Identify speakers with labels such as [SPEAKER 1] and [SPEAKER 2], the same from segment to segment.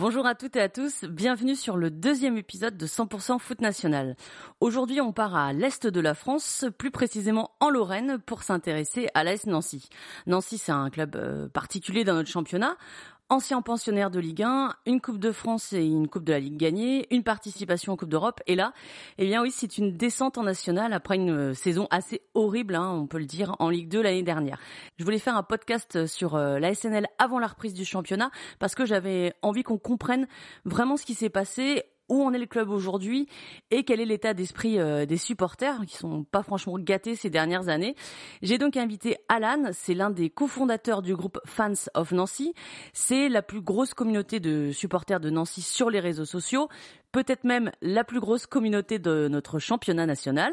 [SPEAKER 1] Bonjour à toutes et à tous, bienvenue sur le deuxième épisode de 100% Foot National. Aujourd'hui on part à l'est de la France, plus précisément en Lorraine, pour s'intéresser à l'AS Nancy. Nancy c'est un club euh, particulier dans notre championnat ancien pensionnaire de Ligue 1, une Coupe de France et une Coupe de la Ligue gagnée, une participation en Coupe d'Europe. Et là, eh bien oui, c'est une descente en national après une euh, saison assez horrible, hein, on peut le dire, en Ligue 2 l'année dernière. Je voulais faire un podcast sur euh, la SNL avant la reprise du championnat parce que j'avais envie qu'on comprenne vraiment ce qui s'est passé où en est le club aujourd'hui et quel est l'état d'esprit euh, des supporters qui sont pas franchement gâtés ces dernières années. J'ai donc invité Alan, c'est l'un des cofondateurs du groupe Fans of Nancy. C'est la plus grosse communauté de supporters de Nancy sur les réseaux sociaux peut-être même la plus grosse communauté de notre championnat national.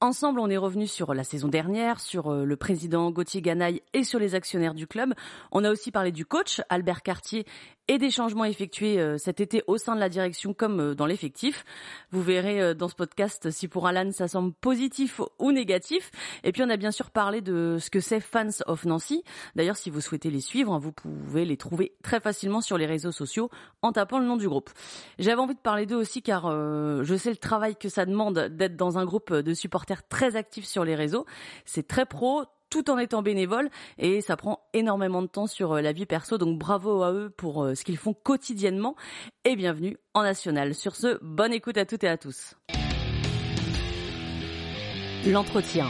[SPEAKER 1] Ensemble, on est revenu sur la saison dernière, sur euh, le président Gauthier Ganaille et sur les actionnaires du club. On a aussi parlé du coach Albert Cartier et des changements effectués euh, cet été au sein de la direction comme euh, dans l'effectif. Vous verrez dans ce podcast si pour Alan ça semble positif ou négatif. Et puis on a bien sûr parlé de ce que c'est Fans of Nancy. D'ailleurs, si vous souhaitez les suivre, vous pouvez les trouver très facilement sur les réseaux sociaux en tapant le nom du groupe. J'avais envie de parler aussi car euh, je sais le travail que ça demande d'être dans un groupe de supporters très actifs sur les réseaux. C'est très pro, tout en étant bénévole et ça prend énormément de temps sur euh, la vie perso. Donc bravo à eux pour euh, ce qu'ils font quotidiennement et bienvenue en national. Sur ce, bonne écoute à toutes et à tous. L'entretien.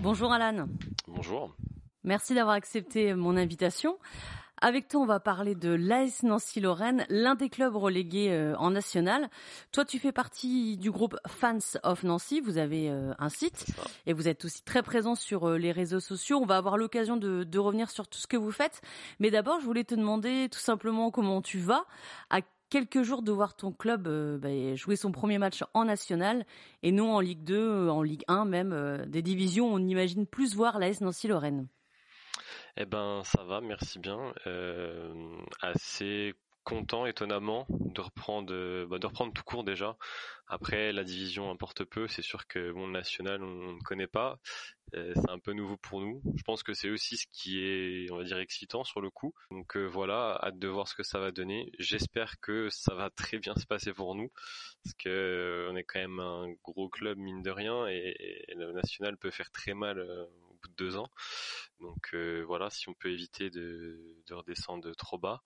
[SPEAKER 1] Bonjour Alan.
[SPEAKER 2] Bonjour.
[SPEAKER 1] Merci d'avoir accepté mon invitation. Avec toi, on va parler de l'AS Nancy-Lorraine, l'un des clubs relégués euh, en national. Toi, tu fais partie du groupe Fans of Nancy. Vous avez euh, un site et vous êtes aussi très présent sur euh, les réseaux sociaux. On va avoir l'occasion de, de, revenir sur tout ce que vous faites. Mais d'abord, je voulais te demander tout simplement comment tu vas. À quelques jours de voir ton club bah, jouer son premier match en national et non en Ligue 2, en Ligue 1 même, des divisions, on imagine plus voir l'AS Nancy-Lorraine.
[SPEAKER 2] Eh ben, ça va, merci bien. Euh, assez content, étonnamment, de reprendre, bah, de reprendre tout court déjà. Après, la division importe peu. C'est sûr que mon national, on ne connaît pas. Euh, c'est un peu nouveau pour nous. Je pense que c'est aussi ce qui est, on va dire, excitant sur le coup. Donc euh, voilà, hâte de voir ce que ça va donner. J'espère que ça va très bien se passer pour nous, parce que euh, on est quand même un gros club mine de rien, et, et le national peut faire très mal de deux ans. Donc voilà, si on peut éviter de, de redescendre trop bas.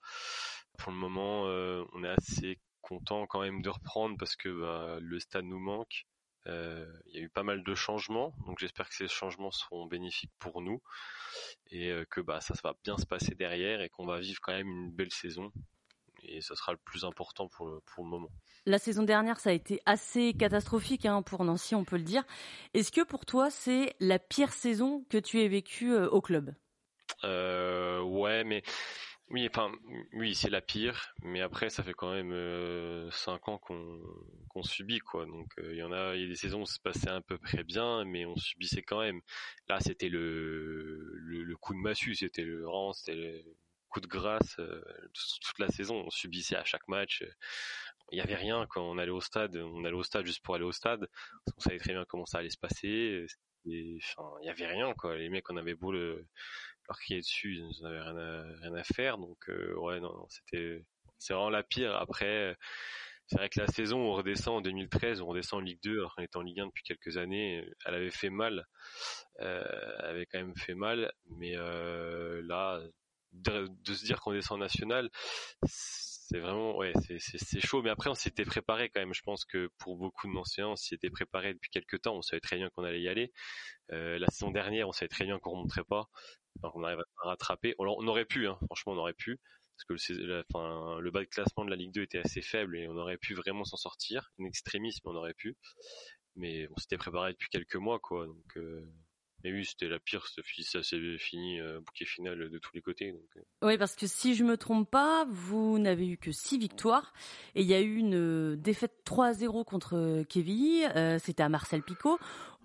[SPEAKER 2] Pour le moment, on est assez content quand même de reprendre parce que bah, le stade nous manque. Euh, il y a eu pas mal de changements, donc j'espère que ces changements seront bénéfiques pour nous et euh, que bah, ça va bien se passer derrière et qu'on va vivre quand même une belle saison. Et ça sera le plus important pour le, pour le moment.
[SPEAKER 1] La saison dernière, ça a été assez catastrophique hein, pour Nancy, on peut le dire. Est-ce que pour toi, c'est la pire saison que tu aies vécue euh, au club?
[SPEAKER 2] Euh, Ouais, mais oui, enfin, oui, c'est la pire, mais après, ça fait quand même euh, cinq ans qu'on qu'on subit, quoi. Donc, euh, il y en a, il y a des saisons où ça se passait à peu près bien, mais on subissait quand même. Là, c'était le, le, coup de massue, c'était le rang, c'était le coup de grâce euh, toute la saison. On subissait à chaque match. Il y avait rien quand on allait au stade. On allait au stade juste pour aller au stade. On savait très bien comment ça allait se passer. il y avait rien, quoi. Les mecs, on avait beau le qu'il est dessus, ils n'avaient rien à, rien à faire. Donc euh, ouais, non, c'était c'est vraiment la pire. Après, c'est vrai que la saison on redescend en 2013, on redescend en Ligue 2 alors qu'on est en Ligue 1 depuis quelques années, elle avait fait mal, euh, elle avait quand même fait mal, mais euh, là, de, se dire qu'on descend en national, c'est vraiment ouais c'est chaud. Mais après on s'était préparé quand même. Je pense que pour beaucoup de anciens on s'y était préparé depuis quelques temps. On savait très bien qu'on allait y aller. Euh, la saison dernière on savait très bien qu'on remonterait pas. Donc on arrive à rattraper. On, on aurait pu hein, franchement on aurait pu. Parce que le, le bas de classement de la Ligue 2 était assez faible et on aurait pu vraiment s'en sortir. Une extrémisme on aurait pu. Mais on s'était préparé depuis quelques mois quoi. Donc euh, mais oui, c'était la pire. Ça s'est fini bouquet final de tous les côtés.
[SPEAKER 1] Oui, parce que si je me trompe pas, vous n'avez eu que six victoires et il y a eu une défaite 3-0 contre Kevin. c'était à Marcel Picot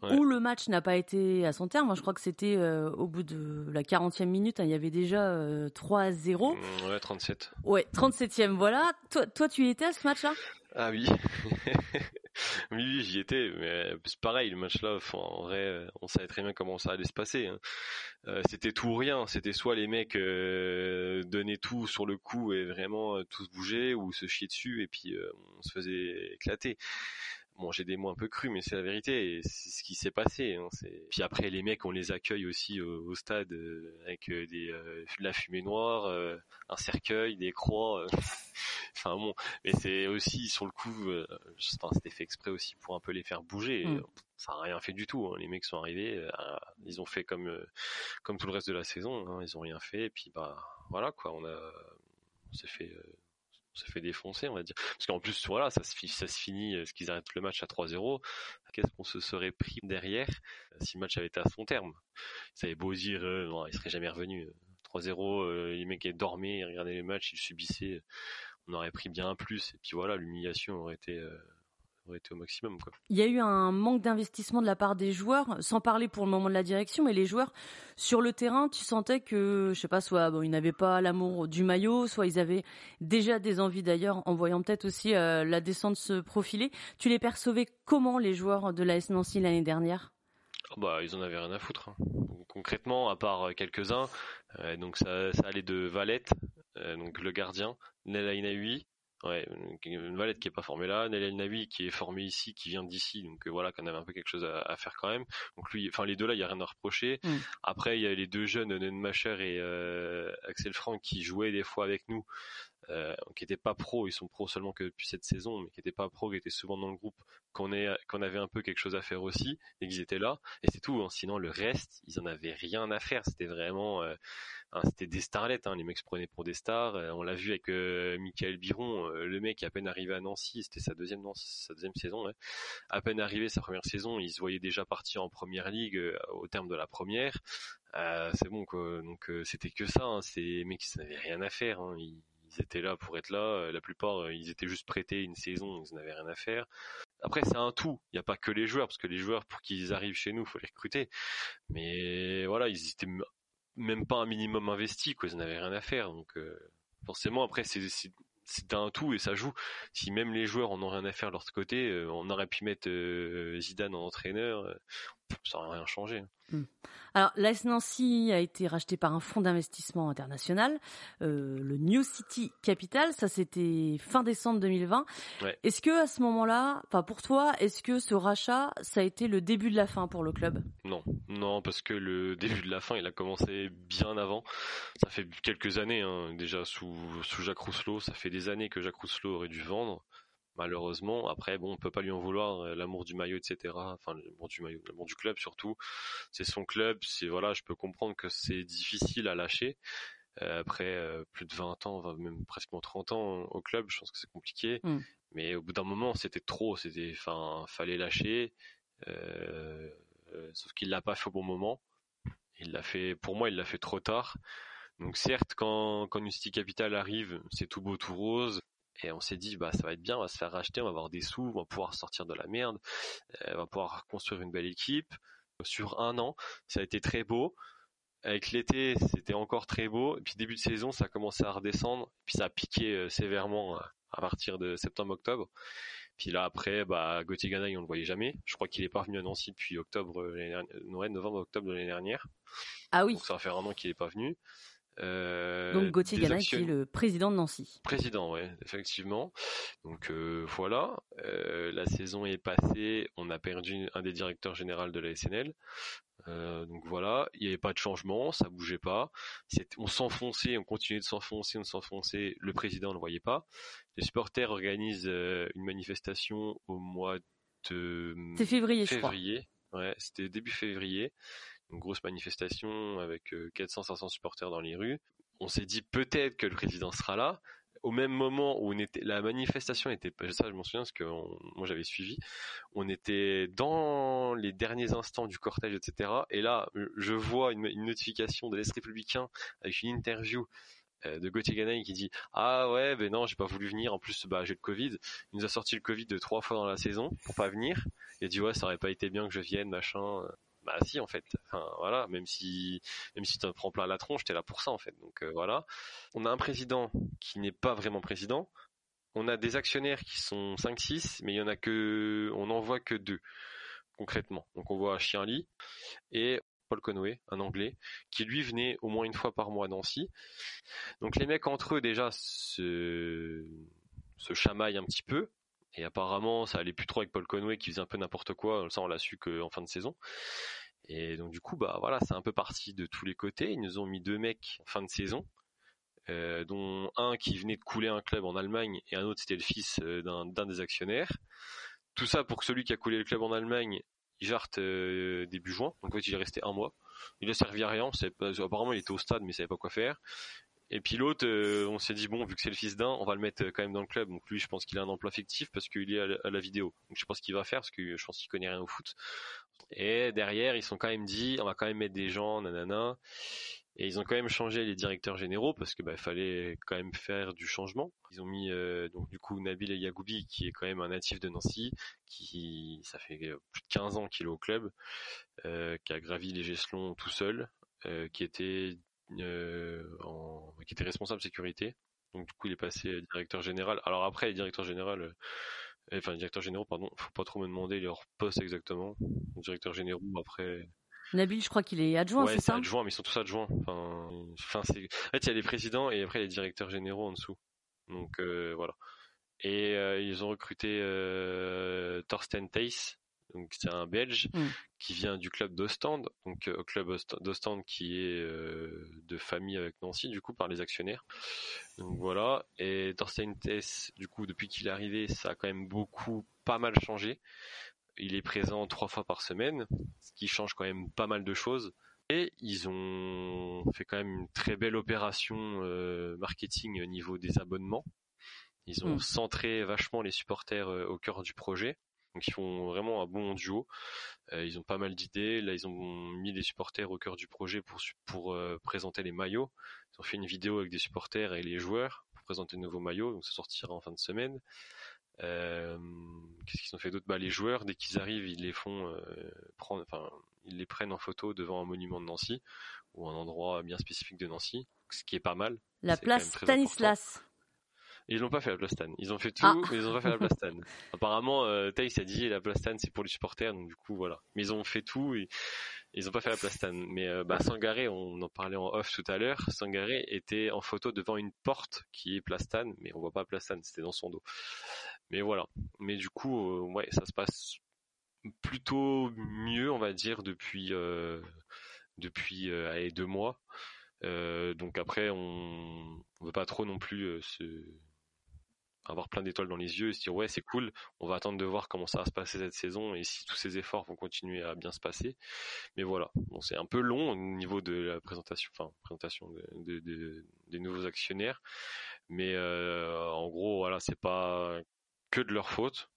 [SPEAKER 1] où le match n'a pas été à son terme. Je crois que c'était euh, au bout de la 40e minute, hein, il y avait déjà 3-0.
[SPEAKER 2] Mmh, ouais, 37.
[SPEAKER 1] Ouais, 37e, voilà. Toi, toi tu y étais à ce match-là?
[SPEAKER 2] Ah oui. j'y étais, mais c'est pareil, le match-là, en vrai, on savait très bien comment ça allait se passer. Hein. Euh, c'était tout ou rien, c'était soit les mecs euh, donnaient tout sur le coup et vraiment tous bougeaient, ou se chier dessus et puis on se faisait éclater. Bon, j'ai des mots un peu crus, mais c'est la vérité. Et c'est ce qui s'est passé. Hein, Puis après, les mecs, on les accueille aussi au, stade euh, avec euh, des, euh, de la fumée noire, un cercueil, des croix. enfin bon, mais c'est aussi sur le coup, c'était fait exprès aussi pour un peu les faire bouger. Mm. Ça n'a rien fait du tout. Hein. Les mecs sont arrivés, ils ont fait comme comme tout le reste de la saison. Hein. Ils ont rien fait. Et puis bah voilà quoi, on a on s'est fait on s'est fait défoncer, on va dire. Parce qu'en plus, voilà, ça se, ça se finit, euh, ce qu'ils arrêtent le match à 3-0. Qu'est-ce qu'on se serait pris derrière euh, si le match avait été à son terme Ça avait beau dire, euh, non, il serait jamais revenu. 3-0, les mecs dormaient, ils regardaient les matchs, ils subissaient. On aurait pris bien plus. Et puis voilà, l'humiliation aurait été été au maximum. Quoi.
[SPEAKER 1] Il y a eu un manque d'investissement de la part des joueurs, sans parler pour le moment de la direction, mais les joueurs sur le terrain, tu sentais que, je sais pas, soit bon, ils n'avaient pas l'amour du maillot, soit ils avaient déjà des envies d'ailleurs, en voyant peut-être aussi euh, la descente se profiler. Tu les percevais comment les joueurs de la S Nancy l'année dernière?
[SPEAKER 2] Oh, bah, ils en avaient rien à foutre. Hein. Concrètement, à part euh, quelques-uns, euh, donc ça, ça, allait de Valette, donc le gardien, Nella Inaui, Ouais, une Valette qui est pas formée là, Nelel Navi qui est formé ici, qui vient d'ici, donc euh, voilà, qu'on avait un peu quelque chose à, faire quand même. Donc lui, enfin les deux là, il y a rien à reprocher. Mm. Après, il y a les deux jeunes, Nenmacher et euh, Axel Franck, qui jouaient des fois avec nous, euh, qui n'étaient pas pros, ils sont pros seulement que depuis cette saison, mais qui n'étaient pas pros, qui étaient souvent dans le groupe, qu'on avait un peu quelque chose à faire aussi, et qu'ils étaient là. Et c'est tout. Hein. Sinon, le reste, ils en avaient rien à faire. C'était vraiment euh, Hein, c'était des starlets, hein, les mecs se prenaient pour des stars. Euh, on l'a vu avec Michael Biron, le mec à peine arrivé à Nancy, c'était sa deuxième sa deuxième saison. À peine arrivé sa première saison, il se voyait déjà partir en première ligue au terme de la première. c'est bon. Donc c'était que ça. Hein, mecs qui n'avaient rien à faire. Étaient là pour être là. La plupart, ils étaient juste prêtés une saison, ils n'avaient rien à faire. Après, c'est un tout. Il n'y a pas que les joueurs, parce que les joueurs, pour qu'ils arrivent chez nous, faut les recruter. Mais voilà, ils étaient même pas un minimum investi, quoi. Ils n'avaient rien à faire. Donc euh, forcément, après, c'est un tout et ça joue. Si même les joueurs en ont rien à faire de leur côté, euh, on aurait pu mettre euh, Zidane en entraîneur, ça n'aurait rien changé.
[SPEAKER 1] Hmm. Alors, l'AS Nancy a été racheté par un fonds d'investissement international, euh, le New City Capital. Ça, c'était fin décembre 2020. Est-ce que à ce moment-là, enfin pour toi, est-ce que ce rachat, ça a été le début de la fin pour le club?
[SPEAKER 2] Non, non, parce que le début de la fin, il a commencé bien avant. Ça fait quelques années hein, déjà sous sous Jacques Rousselot. Ça fait des années que Jacques Rousselot aurait dû vendre malheureusement. Après, bon, on peut pas lui en vouloir, euh, l'amour du maillot, etc. Enfin, l'amour du maillot, l'amour du club surtout. C'est son club. C'est voilà, je peux comprendre que c'est difficile à lâcher. Euh, après euh, plus de 20 ans, même presque 30 ans au club, je pense que c'est compliqué. Mm. Mais au bout d'un moment, c'était trop. C'était, enfin, fallait lâcher. sauf qu'il l'a pas fait au bon moment. Il l'a fait, pour moi, il l'a fait trop tard. Donc certes, quand, quand City Capital arrive, c'est tout beau, tout rose. Et on s'est dit, bah, ça va être bien, on va se faire racheter, on va avoir des sous, on va pouvoir sortir de la merde, euh, on va pouvoir construire une belle équipe. Sur un an, ça a été très beau. Avec l'été, c'était encore très beau. Et puis début de saison, ça a commencé à redescendre. Puis ça a piqué euh, sévèrement euh, à partir de septembre-octobre. Puis là après, bah Gauthier Ganaï, on le voyait jamais. Je crois qu'il est pas venu à Nancy depuis octobre, novembre-octobre de l'année dernière.
[SPEAKER 1] Ah oui.
[SPEAKER 2] Donc ça va faire un an qu'il est pas venu.
[SPEAKER 1] Euh, Donc Gauthier Ganaï qui est le président de Nancy.
[SPEAKER 2] Président, oui, effectivement. Donc euh, voilà, euh, la saison est passée, on a perdu un des directeurs généraux de la SNL. donc voilà, il n'y avait pas de changement, ça bougeait pas. On s'enfonçait, on continuait de s'enfoncer, on s'enfonçait. Le président ne le voyait pas. Les supporters organisent une manifestation au mois de
[SPEAKER 1] février,
[SPEAKER 2] février. Ouais, c'était début février une grosse manifestation avec 400-500 euh, supporters dans les rues. On s'est dit peut-être que le président sera là. au même moment où on était, la manifestation était, ça je m'en souviens parce que moi j'avais suivi, on était dans les derniers instants du cortège, etc. Et là, je vois une, notification de l'Est républicain avec une interview euh, de Gauthier Ganaï qui dit ah ouais ben non j'ai pas voulu venir en plus bah j'ai le Covid il nous a sorti le Covid de trois fois dans la saison pour pas venir il a dit ouais ça aurait pas été bien que je vienne machin bah si en fait. Enfin voilà, même si même si tu te prends plein la tronche, t'es là pour ça en fait. Donc euh, voilà. On a un président qui n'est pas vraiment président. On a des actionnaires qui sont 5-6, mais il y en a que on n'en voit que deux concrètement. Donc on voit Chienlit et Paul Conway, un Anglais, qui lui venait au moins une fois par mois à Nancy. Donc les mecs entre eux déjà se, se chamaillent un petit peu, et apparemment, ça allait plus trop avec Paul Conway qui faisait un peu n'importe quoi. Ça, on l'a su qu'en fin de saison. Et donc du coup, bah voilà, c'est un peu parti de tous les côtés. Ils nous ont mis deux mecs fin de saison, euh, dont un qui venait de couler un club en Allemagne et un autre c'était le fils euh, d'un des actionnaires. Tout ça pour que celui qui a coulé le club en Allemagne, il jarte euh, début juin. Donc en fait, il est resté un mois. Il a servi à rien. apparemment, il était au stade, mais il savait pas quoi faire. Et puis l'autre, on s'est dit bon, vu que c'est le fils d'un, on va le mettre quand même dans le club. Donc lui, je pense qu'il a un emploi fictif parce qu'il est à la, vidéo. Donc je pense qu'il va faire parce que je pense qu'il connaît rien au foot. Et derrière, ils sont quand même dit, on va quand même mettre des gens, nanana. Et ils ont quand même changé les directeurs généraux parce que bah, fallait quand même faire du changement. Ils ont mis euh, donc du coup Nabil Yagoubi qui est quand même un natif de Nancy, qui ça fait plus de 15 ans qu'il est au club, qui a gravi les gestions tout seul, qui était euh, en, qui était responsable sécurité. Donc du coup, il est passé directeur général. Alors après, généraux, euh, enfin directeur généraux, pardon, faut pas trop me demander leur poste exactement. Directeur généraux après.
[SPEAKER 1] Nabil, je crois qu'il est adjoint,
[SPEAKER 2] ouais,
[SPEAKER 1] c'est ça?
[SPEAKER 2] adjoint, mais ils sont tous adjoints. Enfin, enfin c'est... En fait, il y a les présidents et après les directeurs généraux en dessous. Donc euh, voilà. Et ils ont recruté euh, Thorsten Theiss, donc c'est un Belge mm. qui vient du club d'Ostende, donc au club d'Ostende qui est euh, de famille avec Nancy du coup par les actionnaires. Donc voilà. Et Thorstein Tess, du coup depuis qu'il est arrivé, ça a quand même beaucoup, pas mal changé. Il est présent trois fois par semaine, ce qui change quand même pas mal de choses. Et ils ont fait quand même une très belle opération euh, marketing au niveau des abonnements. Ils ont mm. centré vachement les supporters euh, au cœur du projet. Donc ils font vraiment un bon duo. Euh, ils ont pas mal d'idées. Là, ils ont mis des supporters au cœur du projet pour pour euh, présenter les maillots. Ils ont fait une vidéo avec des supporters et les joueurs pour présenter de nouveaux maillots. Donc ça sortira en fin de semaine. Euh, qu'est-ce qu'ils ont fait d'autre? Bah les joueurs, dès qu'ils arrivent, ils les font prendre, enfin ils les prennent en photo devant un monument de Nancy ou un endroit bien spécifique de Nancy, ce qui est pas mal.
[SPEAKER 1] La place Stanislas.
[SPEAKER 2] Ils l'ont pas fait la plastane. Ils ont fait tout, ah. mais ils ont pas fait la plastane. Apparemment, euh, Thaïs a dit la plastane c'est pour les supporters, donc du coup voilà. Mais ils ont fait tout et ils ont pas fait la plastane. Mais euh, bah, Sangaré, on en parlait en off tout à l'heure. Sangaré était en photo devant une porte qui est plastane, mais on voit pas plastane, c'était dans son dos. Mais voilà. Mais du coup, euh, ouais, ça se passe plutôt mieux, on va dire, depuis euh, depuis allez, deux mois. donc après, on, on veut pas trop non plus se avoir plein d'étoiles dans les yeux et se dire ouais c'est cool, on va attendre de voir comment ça va se passer cette saison et si tous ces efforts vont continuer à bien se passer. Mais voilà, c'est un peu long au niveau de la présentation, enfin présentation des nouveaux actionnaires, mais euh, en gros voilà c'est pas que de leur faute.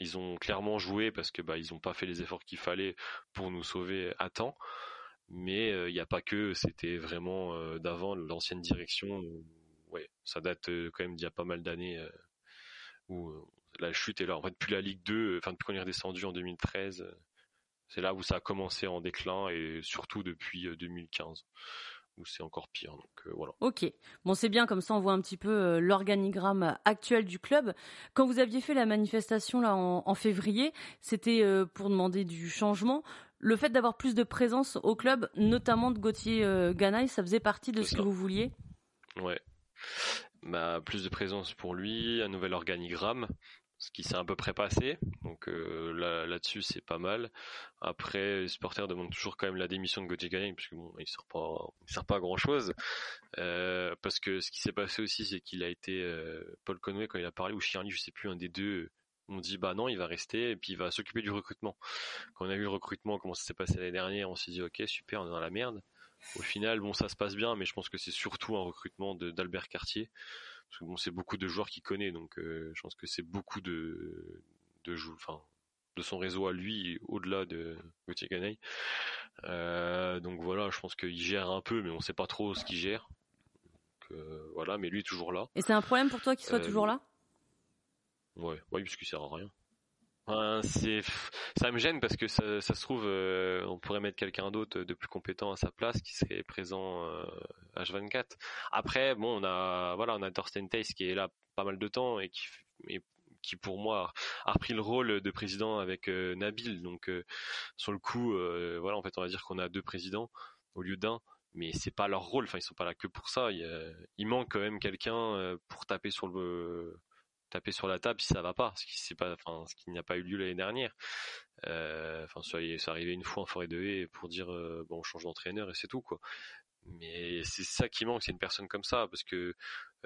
[SPEAKER 2] Ils ont clairement joué parce que bah ils ont pas fait les efforts qu'il fallait pour nous sauver à temps. Mais euh, il n'y a pas que, c'était vraiment euh, d'avant l'ancienne direction ouais, ça date euh, quand même d'il y a pas mal d'années euh, où euh, la chute est là. En fait, depuis la Ligue 2, enfin depuis qu'on est redescendu en 2013, c'est là où ça a commencé en déclin et surtout depuis 2015 où c'est encore pire. Donc voilà.
[SPEAKER 1] Ok, bon c'est bien comme ça on voit un petit peu l'organigramme actuel du club. Quand vous aviez fait la manifestation là en, février, c'était pour demander du changement. Le fait d'avoir plus de présence au club, notamment de Gauthier Ganaï, ça faisait partie de ce que vous vouliez?
[SPEAKER 2] Ouais, plus de présence pour lui, un nouvel organigramme, ce qui s'est à peu près passé. Donc euh, là, là-dessus, c'est pas mal. Après, les supporters demandent toujours quand même la démission de Gauthier Gagnon, puisque bon, il sert pas, à grand chose. Euh, parce que ce qui s'est passé aussi, c'est qu'il a été euh, Paul Conway quand il a parlé ou Chiarli, je sais plus, un des deux. On dit bah non, il va rester et puis il va s'occuper du recrutement. Quand on a vu le recrutement, comment ça s'est passé l'année dernière, on s'est dit ok super, on est dans la merde. Au final, bon, ça se passe bien, mais je pense que c'est surtout un recrutement d'Albert Cartier Parce que bon, c'est beaucoup de joueurs qu'il connaît, donc je pense que c'est beaucoup de de enfin de son réseau à lui, au-delà de Gauthier Caneille. donc voilà, je pense qu'il gère un peu, mais on sait pas trop ce qu'il gère. voilà, mais lui est toujours là.
[SPEAKER 1] Et c'est un problème pour toi qu'il soit toujours là?
[SPEAKER 2] Ouais, ouais, parce qu'il sert à rien c'est, ça me gêne parce que ça, se trouve, euh, on pourrait mettre quelqu'un d'autre de plus compétent à sa place qui serait présent euh, H24. Après, bon, on a, voilà, on a Thorsten Tace qui est là pas mal de temps et qui, pour moi a repris le rôle de président avec euh, Nabil. Donc, sur le coup, voilà, en fait, on va dire qu'on a deux présidents au lieu d'un mais c'est pas leur rôle. Enfin, ils sont pas là que pour ça. Il manque quand même quelqu'un pour taper sur le taper sur la table si ça va pas, ce qui n'a pas eu lieu l'année dernière. Euh, enfin, ça, ça arrivait une fois en forêt de haie pour dire euh, bon, on change d'entraîneur et c'est tout quoi. Mais c'est ça qui manque, c'est une personne comme ça, parce que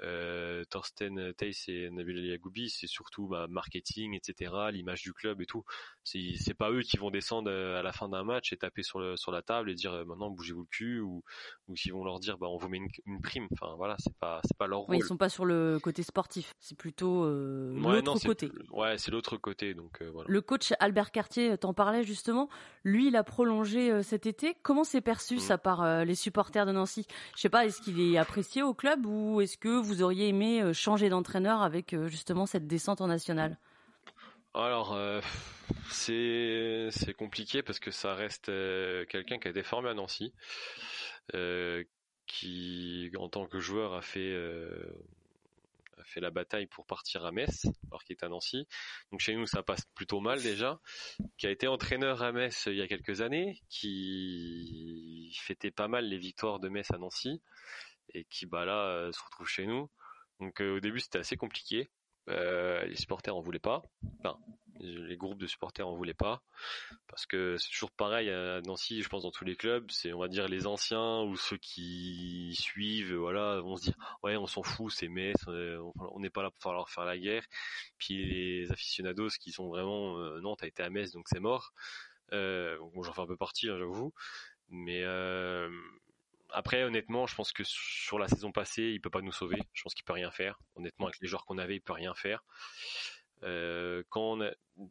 [SPEAKER 2] euh, Thorsten Tace et Nabil Yagoubi, c'est surtout bah, marketing, etc., l'image du club et tout. C'est, c'est pas eux qui vont descendre euh, à la fin d'un match et taper sur, le, sur la table et dire euh, maintenant bougez-vous le cul ou, ou s'ils vont leur dire bah on vous met une, prime. Enfin voilà, c'est pas c'est pas leur rôle.
[SPEAKER 1] ils sont pas sur le côté sportif, c'est plutôt euh, l'autre côté.
[SPEAKER 2] Ouais, c'est l'autre côté donc voilà.
[SPEAKER 1] Le coach Albert Cartier t'en parlait justement. Lui, il a prolongé cet été. Comment c'est perçu mmh. ça par les supporters de Nancy. Je sais pas, est-ce qu'il est apprécié au club ou est-ce que vous auriez aimé euh, changer d'entraîneur avec euh, justement cette descente en national
[SPEAKER 2] alors, euh, c'est compliqué parce que ça reste quelqu'un qui a été formé à Nancy, qui en tant que joueur a fait fait la bataille pour partir à Metz, alors qu'il est à Nancy. Donc chez nous, ça passe plutôt mal déjà. Qui a été entraîneur à Metz il y a quelques années, qui fêtait pas mal les victoires de Metz à Nancy et qui bah là euh, se retrouve chez nous. Donc euh, au début c'était assez compliqué. Euh, les supporters en voulaient pas. Enfin, les groupes de supporters en voulaient pas. Parce que c'est toujours pareil à Nancy je pense dans tous les clubs c'est on va dire les anciens ou ceux qui suivent voilà vont se dire ouais on s'en fout c'est Metz on n'est pas là pour leur faire la guerre puis les aficionados qui sont vraiment non t'as été à Metz donc c'est mort. Bon j'en fais un peu partie hein, j'avoue. Mais après, honnêtement, je pense que sur la saison passée, il peut pas nous sauver. Je pense qu'il peut rien faire. Honnêtement, avec les joueurs qu'on avait, il peut rien faire. Euh, quand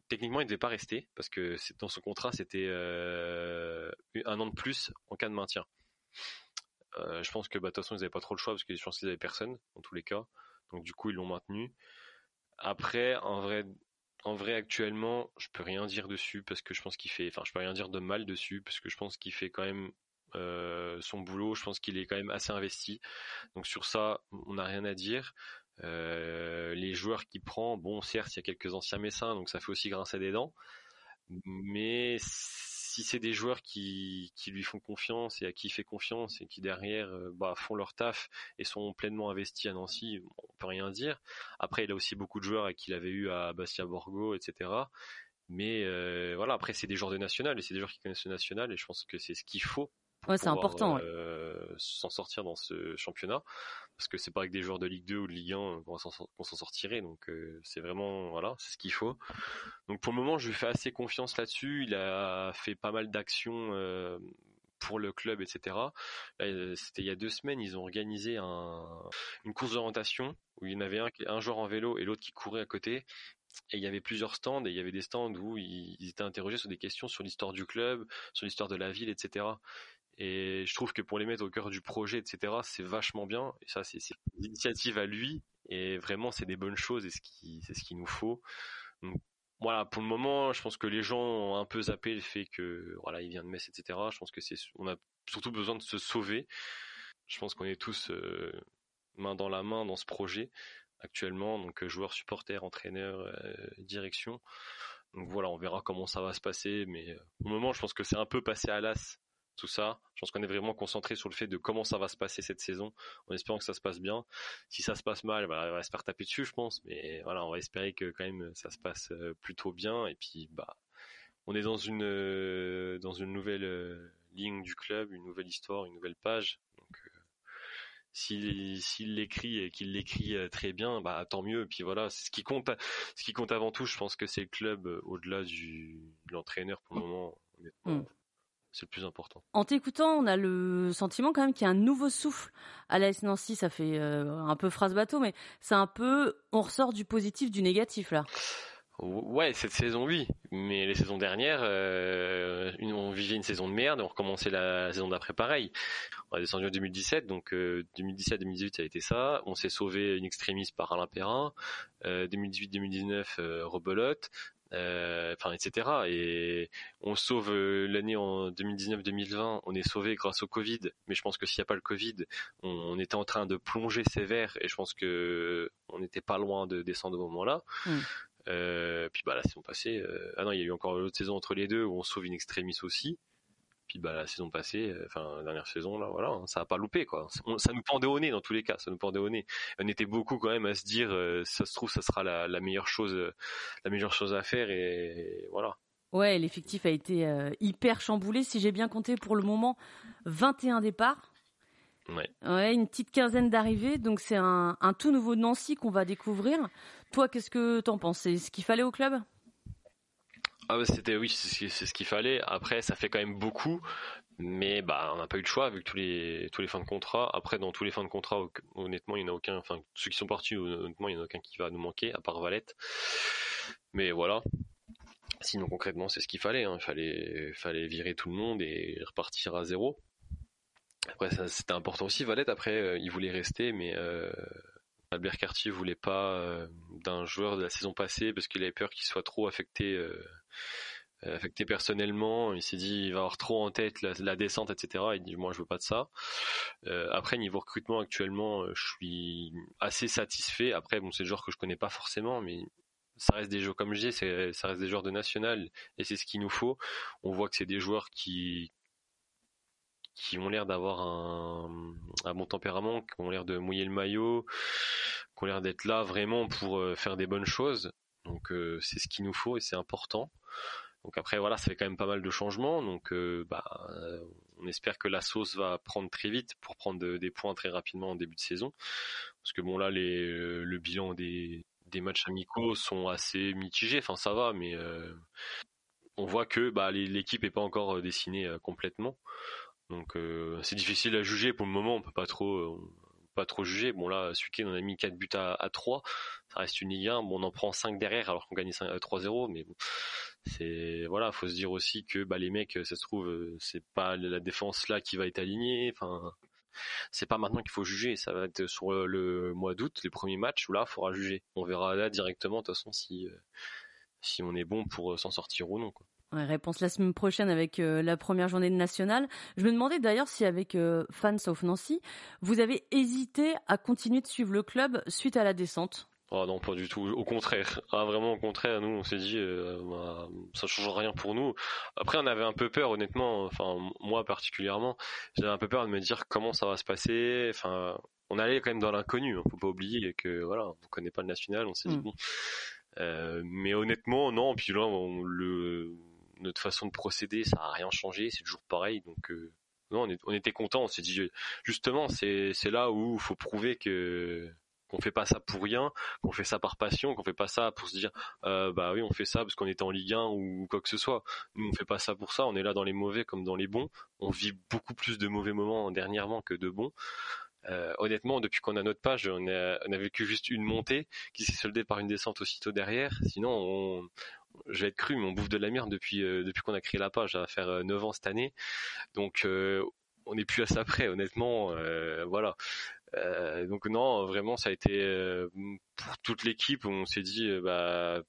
[SPEAKER 2] techniquement, il ne devait pas rester parce que dans son contrat, c'était euh, un an de plus en cas de maintien. Euh, je pense que bah, de toute façon, ils n'avaient pas trop le choix parce que je pense qu'ils n'avaient personne dans tous les cas. Donc du coup, ils l'ont maintenu. Après, en vrai, en vrai, actuellement, je peux rien dire dessus parce que je pense qu'il fait, enfin, je peux rien dire de mal dessus parce que je pense qu'il fait quand même euh, son boulot, je pense qu'il est quand même assez investi. Donc sur ça, on n'a rien à dire. Euh, les joueurs qu'il prend, bon, certes, il y a quelques anciens messins, donc ça fait aussi grincer des dents. Mais si c'est des joueurs qui, lui font confiance et à qui il fait confiance et qui derrière euh, bah, font leur taf et sont pleinement investis à Nancy, on peut rien dire. Après, il a aussi beaucoup de joueurs avec qui il avait eu à Bastia Borgo, etc. Mais voilà, après c'est des joueurs de national et c'est des joueurs qui connaissent le national et je pense que c'est ce qu'il faut
[SPEAKER 1] Ouais, c'est important.
[SPEAKER 2] Euh, S'en sortir dans ce championnat, parce que c'est pas avec des joueurs de Ligue 2 ou de Ligue 1 qu'on s'en sortirait. Donc euh, c'est vraiment voilà, c'est ce qu'il faut. Donc pour le moment, je lui fais assez confiance là-dessus. Il a fait pas mal d'actions. Euh, pour le club, etc. C'était il y a deux semaines, ils ont organisé un, une course d'orientation où il y en avait un, un joueur en vélo et l'autre qui courait à côté et il y avait plusieurs stands et il y avait des stands où ils, ils étaient interrogés sur des questions sur l'histoire du club, sur l'histoire de la ville, etc. Et je trouve que pour les mettre au cœur du projet, etc., c'est vachement bien. Et ça, c'est une initiative à lui. Et vraiment, c'est des bonnes choses et c'est ce qu'il nous faut. Voilà, pour le moment, je pense que les gens ont un peu zappé le fait que voilà, il vient de Metz, etc. Je pense que c'est, on a surtout besoin de se sauver. Je pense qu'on est tous euh, main dans la main dans ce projet actuellement, donc joueurs, supporters, entraîneurs, euh, direction. Donc voilà, on verra comment ça va se passer, mais euh, au moment, je pense que c'est un peu passé à l'as tout ça. Je pense qu'on est vraiment concentré sur le fait de comment ça va se passer cette saison, en espérant que ça se passe bien. Si ça se passe mal, bah, on va se faire taper dessus, je pense. Mais voilà, on va espérer que quand même ça se passe euh, plutôt bien. Et puis, bah, on est dans une euh, dans une nouvelle euh, ligne du club, une nouvelle histoire, une nouvelle page. Donc, s'il l'écrit et qu'il l'écrit très bien, bah tant mieux. Et puis voilà, ce qui compte. Ce qui compte avant tout, je pense que c'est le club au-delà du de l'entraîneur pour le moment. C'est le plus important.
[SPEAKER 1] En t'écoutant, on a le sentiment quand même qu'il y a un nouveau souffle à l'AS Nancy. Ça fait euh, un peu phrase bateau, mais c'est un peu, on ressort du positif du négatif là.
[SPEAKER 2] Ouais, cette saison oui, mais les saisons dernières, euh, on vivait une saison de merde, on recommençait la saison d'après pareil. On a descendu en 2017, donc 2017-2018 euh, ça a été ça. On s'est sauvé une extrémiste par Alain Perrin. 2018-2019 rebelote. Euh, enfin etc. Et on sauve euh, l'année en 2019-2020, on est sauvé grâce au Covid, mais je pense que s'il n'y a pas le Covid, on, était en train de plonger sévère et je pense que on n'était pas loin de descendre au moment-là. Mm. Euh, puis bah la saison passée, ah non, il y a eu encore l'autre saison entre les deux où on sauve une extrémiste aussi. Puis bah la saison passée, euh, enfin la dernière saison là, voilà, hein, ça a pas loupé quoi. ça nous pendait au nez dans tous les cas, ça nous pendait au nez. On était beaucoup quand même à se dire, euh, ça se trouve, ça sera la, meilleure chose, la meilleure chose à faire et, voilà.
[SPEAKER 1] Ouais, l'effectif a été euh, hyper chamboulé. Si j'ai bien compté pour le moment, 21 départs.
[SPEAKER 2] Ouais.
[SPEAKER 1] ouais. une petite quinzaine d'arrivées, donc c'est un, un, tout nouveau Nancy qu'on va découvrir. Toi, qu'est-ce que t'en penses? C'est ce qu'il fallait au club?
[SPEAKER 2] Ah bah c'était oui, c'est ce qu'il fallait. Après, ça fait quand même beaucoup, mais bah on n'a pas eu le choix avec tous les tous les fins de contrat. Après, dans tous les fins de contrat, honnêtement, il n'y en a aucun. Enfin, ceux qui sont partis, honnêtement, il n'y en a aucun qui va nous manquer, à part Valette. Mais voilà. Sinon, concrètement, c'est ce qu'il fallait. Hein. Il fallait fallait virer tout le monde et repartir à zéro. Après, c'était important aussi. Valette, après, euh, il voulait rester, mais euh, Albert Cartier voulait pas euh, d'un joueur de la saison passée parce qu'il avait peur qu'il soit trop affecté euh, affecté personnellement. Il s'est dit il va avoir trop en tête la, descente, etc. Il dit moi je veux pas de ça. Euh, après niveau recrutement actuellement, je suis assez satisfait. Après bon c'est des joueurs que je connais pas forcément, mais ça reste des joueurs comme je dis, ça reste des joueurs de national et c'est ce qu'il nous faut. On voit que c'est des joueurs qui qui ont l'air d'avoir un, bon tempérament, qui ont l'air de mouiller le maillot, qui ont l'air d'être là vraiment pour euh, faire des bonnes choses. Donc euh, c'est ce qu'il nous faut et c'est important. Donc après voilà, ça fait quand même pas mal de changements. Donc euh, bah, on espère que la sauce va prendre très vite pour prendre des points très rapidement en début de saison. Parce que bon là les, le bilan des, matchs amicaux sont assez mitigés. Enfin ça va, mais on voit que bah, l'équipe est pas encore dessinée complètement. Donc euh, c'est difficile à juger pour le moment, on peut pas trop euh, pas trop juger. Bon là, week-end on a mis 4 buts à, à 3, ça reste une Ligue 1, bon on en prend 5 derrière alors qu'on gagne 3-0 mais bon c'est voilà, faut se dire aussi que bah les mecs ça se trouve euh, c'est pas la défense là qui va être alignée, enfin c'est pas maintenant qu'il faut juger, ça va être sur le mois d'août, les premiers matchs où là, il faudra juger. On verra là directement de toute façon si si on est bon pour s'en sortir ou non
[SPEAKER 1] réponse la semaine prochaine avec euh, la première journée de nationale. Je me demandais d'ailleurs si avec euh, Fans of Nancy, vous avez hésité à continuer de suivre le club suite à la descente.
[SPEAKER 2] Oh non, pas du tout. Au contraire. Ah, vraiment au contraire. Nous, on s'est dit, euh, bah, ça change rien pour nous. Après, on avait un peu peur, honnêtement. Enfin, moi particulièrement, j'avais un peu peur de me dire comment ça va se passer. Enfin, on allait quand même dans l'inconnu. Hein. Faut pas oublier que voilà, on connaît pas le national. On s'est dit mm. bon. Euh, mais honnêtement, non. Puis là, on, le notre façon de procéder, ça a rien changé, c'est toujours pareil. Donc euh, non, on, était content. On s'est dit justement, c'est là où il faut prouver que qu'on fait pas ça pour rien, qu'on fait ça par passion, qu'on fait pas ça pour se dire euh, bah oui on fait ça parce qu'on était en Ligue 1 ou quoi que ce soit. Nous on fait pas ça pour ça, on est là dans les mauvais comme dans les bons. On vit beaucoup plus de mauvais moments dernièrement que de bons. Euh, honnêtement, depuis qu'on a notre page, on a, vécu juste une montée qui s'est soldée par une descente aussitôt derrière. Sinon, on, je vais être cru, mais on bouffe de la merde depuis euh, depuis qu'on a créé la page. Ça va faire 9 euh, ans cette année, donc on n'est plus à ça près, honnêtement. voilà. donc non, vraiment, ça a été pour toute l'équipe. On s'est dit, bah,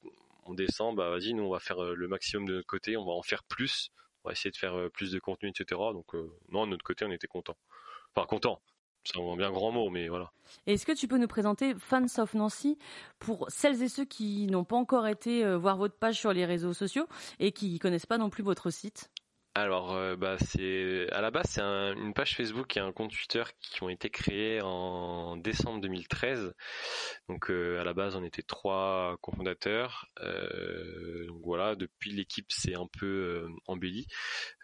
[SPEAKER 2] on descend, bah vas-y, nous on va faire le maximum de notre côté, on va en faire plus, on va essayer de faire plus de contenu, etc. Donc non, de notre côté, on était content. Enfin content c'est un bien grand mot, mais voilà.
[SPEAKER 1] Est-ce que tu peux nous présenter Fans of Nancy pour celles et ceux qui n'ont pas encore été euh, voir votre page sur les réseaux sociaux et qui connaissent pas non plus votre site?
[SPEAKER 2] Alors, euh, bah, c'est à la base c'est une page Facebook et un compte Twitter qui ont été créés en décembre 2013. Donc euh, à la base on était trois cofondateurs. donc voilà, depuis l'équipe s'est un peu embellie.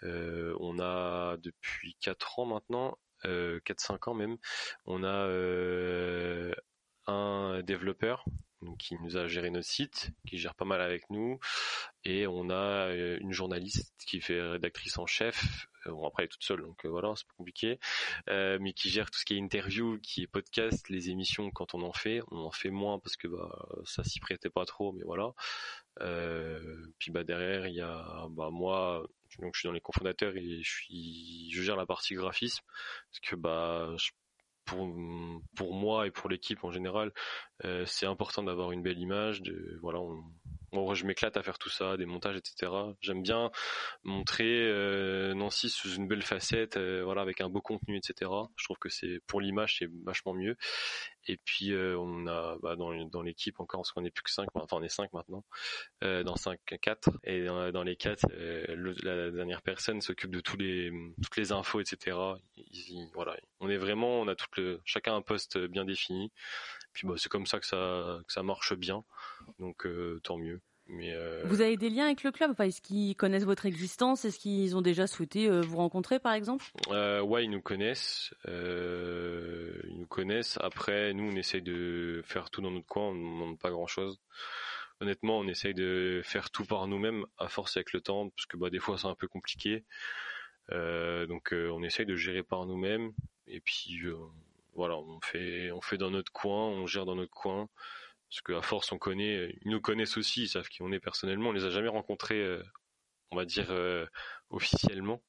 [SPEAKER 2] on a depuis quatre ans maintenant 4-5 euh, ans même, on a euh, un développeur qui nous a géré notre site, qui gère pas mal avec nous, et on a euh, une journaliste qui fait rédactrice en chef. Euh, bon après elle est toute seule, donc euh, voilà, c'est compliqué, mais qui gère tout ce qui est interview, qui est podcast, les émissions quand on en fait. On en fait moins parce que bah ça s'y prêtait pas trop, mais voilà. puis bah derrière il y a bah moi donc je suis dans les cofondateurs et je gère la partie graphisme parce que bah je pour, pour moi et pour l'équipe en général, euh, c'est important d'avoir une belle image. De, voilà, on, je m'éclate à faire tout ça, des montages, etc. J'aime bien montrer euh, Nancy sous une belle facette, euh, voilà, avec un beau contenu, etc. Je trouve que c'est pour l'image, c'est vachement mieux. Et puis on a bah, dans, dans l'équipe encore, parce qu'on n'est plus que 5, enfin on est 5 maintenant, dans 5, 4. Et dans, les 4, euh, la dernière personne s'occupe de tous les, toutes les infos, etc. voilà, on est vraiment, on a tout le, chacun un poste bien défini. Puis bah, c'est comme ça que ça, que ça marche bien. Donc euh, tant mieux. Mais euh...
[SPEAKER 1] Vous avez des liens avec le club? Enfin, Est-ce qu'ils connaissent votre existence? Est-ce qu'ils ont déjà souhaité euh, vous rencontrer, par exemple?
[SPEAKER 2] Euh, Ouais, ils nous connaissent. Ils nous connaissent. Après, nous, on essaye de faire tout dans notre coin. On ne demande pas grand-chose. Honnêtement, on essaye de faire tout par nous-mêmes, à force avec le temps, parce que bah, des fois, c'est un peu compliqué. Euh, donc, on essaye de gérer par nous-mêmes. Et puis, voilà, on fait, on fait dans notre coin, on gère dans notre coin. Parce qu'à force, on connaît, ils nous connaissent aussi, ils savent qui on est personnellement. On les a jamais rencontrés, euh, on va dire euh, officiellement.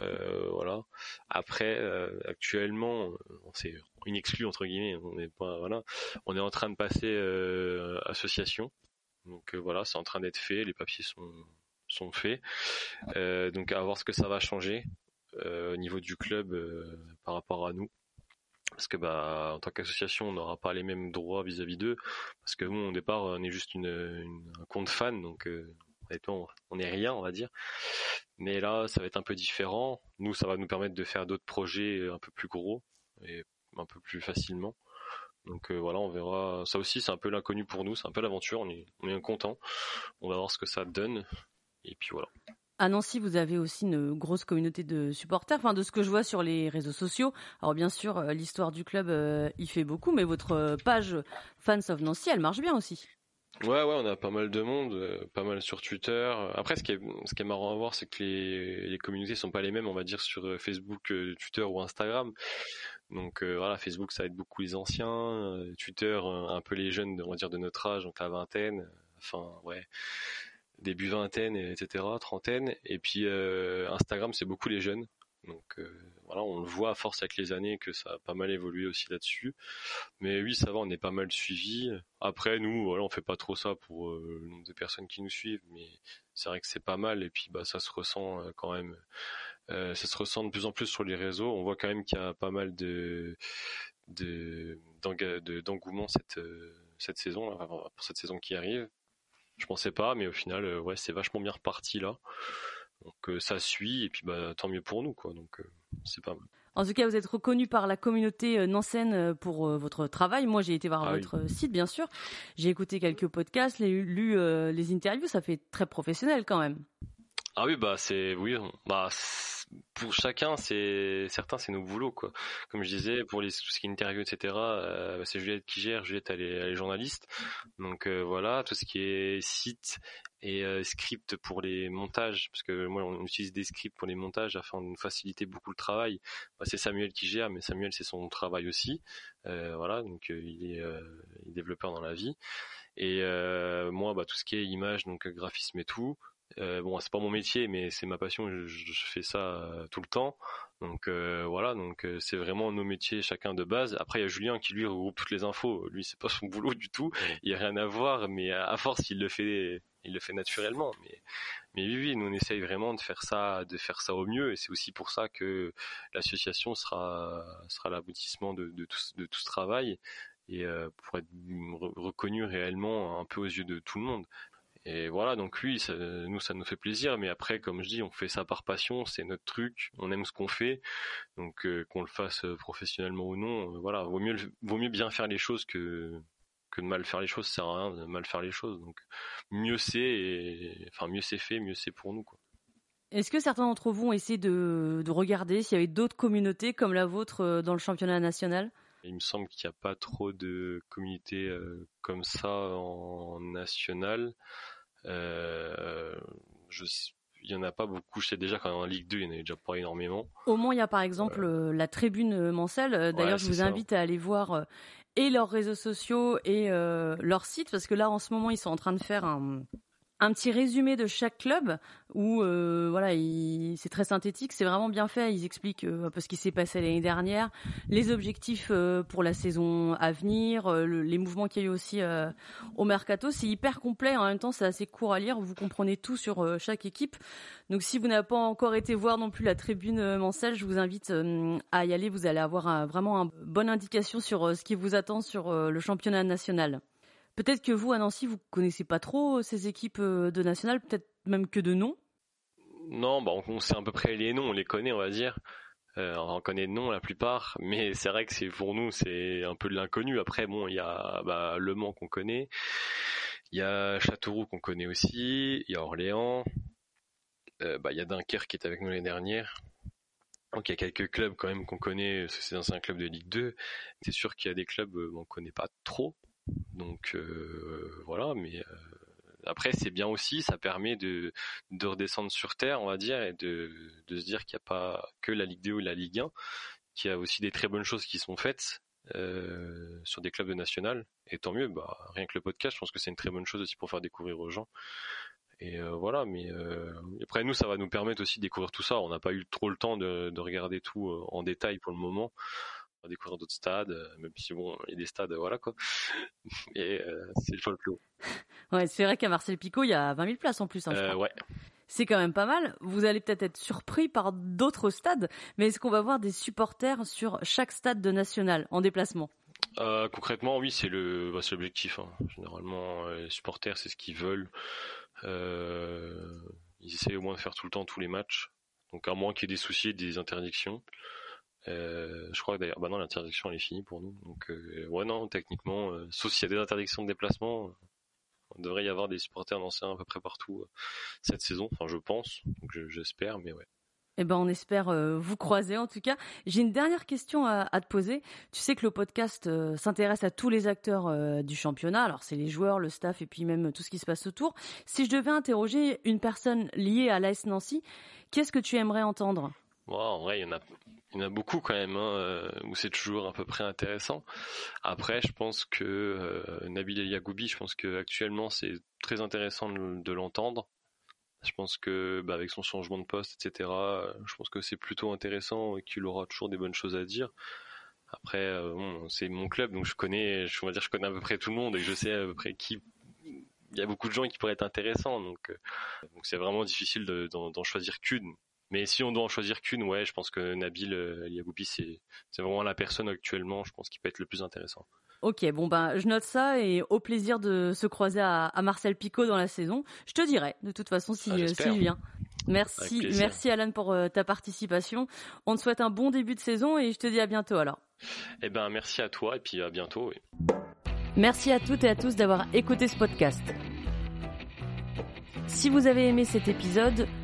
[SPEAKER 2] Euh, voilà. Après, actuellement, c'est une exclue entre guillemets. On n'est pas, voilà. On est en train de passer association. Donc voilà, c'est en train d'être fait. Les papiers sont sont faits. donc à voir ce que ça va changer au niveau du club par rapport à nous. Parce que bah en tant qu'association on n'aura pas les mêmes droits vis-à-vis d'eux. Parce que nous au départ on est juste une, un compte fan donc euh, on est rien on va dire. Mais là ça va être un peu différent. Nous ça va nous permettre de faire d'autres projets un peu plus gros et un peu plus facilement. Donc euh, voilà on verra. Ça aussi c'est un peu l'inconnu pour nous. C'est un peu l'aventure. On est on est content on va voir ce que ça donne et puis voilà
[SPEAKER 1] à Nancy, vous avez aussi une grosse communauté de supporters, enfin de ce que je vois sur les réseaux sociaux. Alors bien sûr, euh, l'histoire du club euh, y fait beaucoup, mais votre euh, page Fans of Nancy, elle marche bien aussi.
[SPEAKER 2] Ouais, ouais, on a pas mal de monde, pas mal sur Twitter. Après, ce qui est, ce qui est marrant à voir, c'est que les, les communautés sont pas les mêmes, on va dire, sur Facebook, Twitter ou Instagram. Donc voilà, Facebook, ça aide beaucoup les anciens, Twitter, un peu les jeunes, on va dire, de notre âge, donc la vingtaine. Enfin, ouais début vingtaine, etc., trentaine. Et puis euh, Instagram, c'est beaucoup les jeunes. Donc euh, voilà, on le voit à force avec les années que ça a pas mal évolué aussi là-dessus. Mais oui, ça va, on est pas mal suivi. Après, nous, voilà, on fait pas trop ça pour euh, le nombre de personnes qui nous suivent, mais c'est vrai que c'est pas mal. Et puis bah ça se ressent quand même. ça se ressent de plus en plus sur les réseaux. On voit quand même qu'il y a pas mal de d'engouement cette cette saison pour cette saison qui arrive je pensais pas, mais au final, euh, ouais, c'est vachement bien reparti là. Donc euh, ça suit et puis bah tant mieux pour nous quoi. Donc euh, c'est pas mal.
[SPEAKER 1] En tout cas, vous êtes reconnu par la communauté nancéenne pour votre travail. Moi, j'ai été voir ah votre site, bien sûr. J'ai écouté quelques podcasts, lu, lu les interviews. Ça fait très professionnel quand même.
[SPEAKER 2] Ah oui, bah c'est oui, bah pour chacun, c'est certains, c'est nos boulots quoi. Comme je disais, pour tout ce qui est interview, etc. Euh, bah, c'est Juliette qui gère. Juliette, elle est, elle est journaliste, donc euh, voilà, tout ce qui est site et euh, script pour les montages, parce que moi, on utilise des scripts pour les montages afin de nous faciliter beaucoup le travail. Bah, c'est Samuel qui gère, mais Samuel, c'est son travail aussi. voilà, donc il est, il est développeur dans la vie. Et moi, bah, tout ce qui est image, donc graphisme et tout. Euh, bon, c'est pas mon métier, mais c'est ma passion. Je, je, fais ça euh, tout le temps. Donc euh, voilà, donc euh, c'est vraiment nos métiers chacun de base. Après, il y a Julien qui lui regroupe toutes les infos. Lui, c'est pas son boulot du tout. Il y a rien à voir, mais à force, il le fait, il le fait naturellement. Mais mais oui, oui, nous on essaye vraiment de faire ça, de faire ça au mieux. Et c'est aussi pour ça que l'association sera sera l'aboutissement de, de, tout, de tout ce travail et pour être reconnu réellement un peu aux yeux de tout le monde. Et voilà, donc oui, ça, nous ça nous fait plaisir, mais après, comme je dis, on fait ça par passion, c'est notre truc, on aime ce qu'on fait, donc euh, qu'on le fasse euh, professionnellement ou non, euh, voilà, vaut mieux vaut mieux bien faire les choses que que de mal faire les choses, ça sert à rien de mal faire les choses, donc mieux c'est, et, enfin mieux c'est fait, mieux c'est pour nous quoi.
[SPEAKER 1] Est-ce que certains d'entre vous ont essayé de, de regarder s'il y avait d'autres communautés comme la vôtre dans le championnat national?
[SPEAKER 2] Il me semble qu'il n'y a pas trop de communautés comme ça en national. Euh, je il y en a pas beaucoup. Je sais déjà qu'en Ligue 2, il y en a déjà pas énormément.
[SPEAKER 1] Au moins, il y a par exemple la tribune Mancel. D'ailleurs, je vous invite à aller voir et leurs réseaux sociaux et leur site parce que là, en ce moment, ils sont en train de faire un, un petit résumé de chaque club où euh, voilà, c'est très synthétique, c'est vraiment bien fait. Ils expliquent euh, un peu ce qui s'est passé l'année dernière, les objectifs euh, pour la saison à venir, les mouvements qu'il y a eu aussi au mercato. C'est hyper complet. En même temps, c'est assez court à lire. Vous comprenez tout sur chaque équipe. Donc, si vous n'avez pas encore été voir non plus la tribune Mancel, je vous invite à y aller. Vous allez avoir vraiment une bonne indication sur ce qui vous attend sur le championnat national. Peut-être que vous, à Nancy, vous connaissez pas trop ces équipes euh, de national, peut-être même que de nom
[SPEAKER 2] Non, bah on sait à peu près les noms, on les connaît, on va dire. Euh, on connaît de nom la plupart, mais c'est vrai que c'est pour nous c'est un peu de l'inconnu. Après bon, il y a bah, Le Mans qu'on connaît, il y a Châteauroux qu'on connaît aussi, il y a Orléans, euh, bah, il y a Dunkerque qui est avec nous l'année dernière. Donc il y a quelques clubs quand même qu'on connaît, c'est un club de Ligue 2. C'est sûr qu'il y a des clubs qu'on connaît pas trop, donc euh, voilà, mais euh, après c'est bien aussi, ça permet de, de redescendre sur terre, on va dire, et de, se dire qu'il n'y a pas que la Ligue 2 ou la Ligue 1, qu'il y a aussi des très bonnes choses qui sont faites euh, sur des clubs de national. Et tant mieux, bah, rien que le podcast, je pense que c'est une très bonne chose aussi pour faire découvrir aux gens. Et voilà, mais après nous, ça va nous permettre aussi de découvrir tout ça. On n'a pas eu trop le temps de regarder tout en détail pour le moment découvrir d'autres stades, euh, même si bon, il y a des stades, voilà quoi. Et euh, c'est le choix le plus haut.
[SPEAKER 1] Ouais, c'est vrai qu'à Marcel Picot, il y a 20 000 places en plus. Hein,
[SPEAKER 2] euh, ouais.
[SPEAKER 1] C'est quand même pas mal. Vous allez peut-être être surpris par d'autres stades, mais est-ce qu'on va voir des supporters sur chaque stade de national en déplacement?
[SPEAKER 2] Concrètement, oui, c'est le, bah, l'objectif. Hein. Généralement, les supporters, c'est ce qu'ils veulent. ils essayent au moins de faire tout le temps tous les matchs. Donc à moins qu'il y ait des soucis, des interdictions. Euh, je crois que d'ailleurs, bah non, l'interdiction elle est finie pour nous. Donc euh, ouais non, techniquement, euh, sauf s'il y a des interdictions de déplacement, on devrait y avoir des supporters anciens à peu près partout cette saison. Enfin, je pense, donc j'espère, mais ouais.
[SPEAKER 1] Eh ben, on espère vous croiser en tout cas. J'ai une dernière question à, te poser. Tu sais que le podcast s'intéresse à tous les acteurs du championnat. Alors c'est les joueurs, le staff et puis même tout ce qui se passe autour. Si je devais interroger une personne liée à l'AS Nancy, qu'est-ce que tu aimerais entendre?
[SPEAKER 2] En vrai, il y en a, il y en a beaucoup quand même, hein, euh, où c'est toujours à peu près intéressant. Après, je pense que euh, Nabil El Yagoubi, je pense que actuellement c'est très intéressant de, l'entendre. Je pense que bah, avec son changement de poste, etc., je pense que c'est plutôt intéressant et qu'il aura toujours des bonnes choses à dire. Après, euh, c'est mon club, donc je connais, je, on dire, je connais à peu près tout le monde et je sais à peu près qui. Il y a beaucoup de gens qui pourraient être intéressants, donc c'est vraiment difficile d'en choisir qu'une. Mais si on doit en choisir qu'une, ouais, je pense que Nabil euh, Yagoubi, c'est, c'est vraiment la personne actuellement, je pense, qui peut être le plus intéressant.
[SPEAKER 1] Ok, bon ben je note ça et au plaisir de se croiser à, Marcel Picot dans la saison. Je te dirai de toute façon si, ah, euh, s'il vient. Merci, merci Alan pour euh, ta participation. On te souhaite un bon début de saison et je te dis à bientôt alors.
[SPEAKER 2] Eh ben merci à toi et puis à bientôt.
[SPEAKER 1] Merci à toutes et à tous d'avoir écouté ce podcast. Si vous avez aimé cet épisode,